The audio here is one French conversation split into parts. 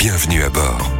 bienvenue à bord.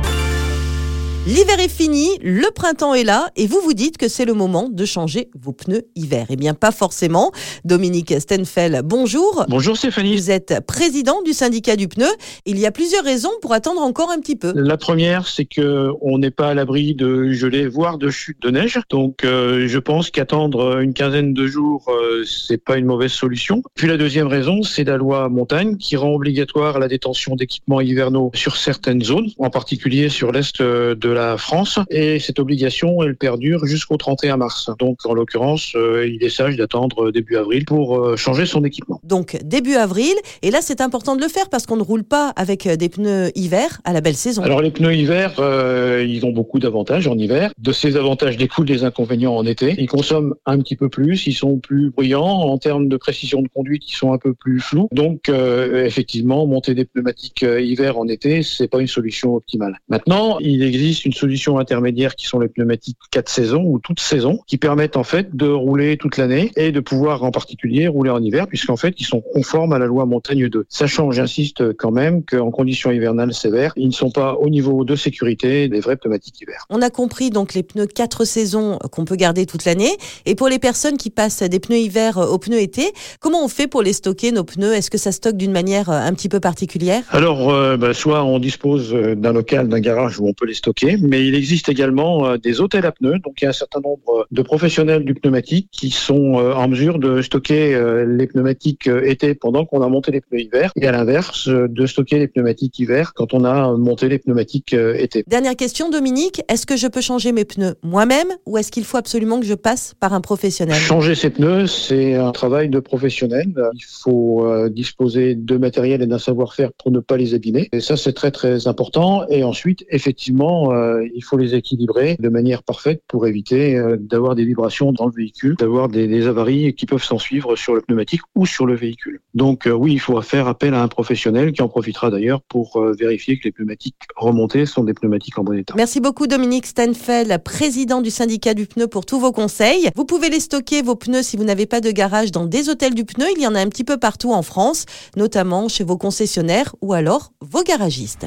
L'hiver est fini, le printemps est là et vous vous dites que c'est le moment de changer vos pneus hiver. Eh bien, pas forcément. Dominique Stenfeld, bonjour. Bonjour Stéphanie. Vous êtes président du syndicat du pneu. Il y a plusieurs raisons pour attendre encore un petit peu. La première, c'est que on n'est pas à l'abri de gelée, voire de chute de neige. Donc, euh, je pense qu'attendre une quinzaine de jours, euh, c'est pas une mauvaise solution. Puis la deuxième raison, c'est la loi montagne qui rend obligatoire la détention d'équipements hivernaux sur certaines zones, en particulier sur l'est euh, de la France. Et cette obligation, elle perdure jusqu'au 31 mars. Donc, en l'occurrence, euh, il est sage d'attendre début avril pour euh, changer son équipement. Donc, début avril. Et là, c'est important de le faire parce qu'on ne roule pas avec euh, des pneus hiver à la belle saison. Alors, les pneus hiver, euh, ils ont beaucoup d'avantages en hiver. De ces avantages découlent des inconvénients en été. Ils consomment un petit peu plus, ils sont plus bruyants. En termes de précision de conduite, ils sont un peu plus flous. Donc, effectivement, monter des pneumatiques hiver en été, c'est pas une solution optimale. Maintenant, il existe une solution intermédiaire qui sont les pneumatiques 4 saisons ou toutes saisons, qui permettent en fait de rouler toute l'année et de pouvoir en particulier rouler en hiver, puisqu'en fait, ils sont conformes à la loi montagne 2. Sachant, j'insiste quand même, qu'en conditions hivernales sévères, ils ne sont pas au niveau de sécurité des vrais pneumatiques hiver. On a compris donc les pneus 4 saisons qu'on peut garder toute l'année. Et pour les personnes qui passent des pneus hiver aux pneus été, comment on fait pour les stocker, nos pneus? Est-ce que ça stocke d'une manière un petit peu particulière? Alors, euh, bah, soit on dispose euh, d'un local, d'un garage où on peut les stocker, mais il existe également euh, des hôtels à pneus. Donc, il y a un certain nombre de professionnels du pneumatique qui sont euh, en mesure de stocker euh, les pneumatiques été pendant qu'on a monté les pneus hiver, et à l'inverse, de stocker les pneumatiques hiver quand on a monté les pneumatiques été. Dernière question, Dominique. Est-ce que je peux changer mes pneus moi-même ou est-ce qu'il faut absolument que je passe par un professionnel? Changer ses pneus, c'est un travail de professionnel. Il faut disposer de matériel et d'un savoir-faire pour ne pas les abîmer. Et ça, c'est très très important. Et ensuite, effectivement, euh, il faut les équilibrer de manière parfaite pour éviter euh, d'avoir des vibrations dans le véhicule, d'avoir des, des avaries qui peuvent s'en suivre sur le pneumatique ou sur le véhicule. Donc euh, oui, il faut faire appel à un professionnel qui en profitera d'ailleurs pour vérifier que les pneumatiques remontées sont des pneumatiques en bon état. Merci beaucoup Dominique Stenfeld, président du syndicat du pneu pour tous vos conseils. Vous pouvez les stocker vos pneus si vous n'avez pas de garage dans des hôtels du pneu. Il y en a un petit peu partout en France, notamment chez vos concessionnaires ou alors vos garagistes.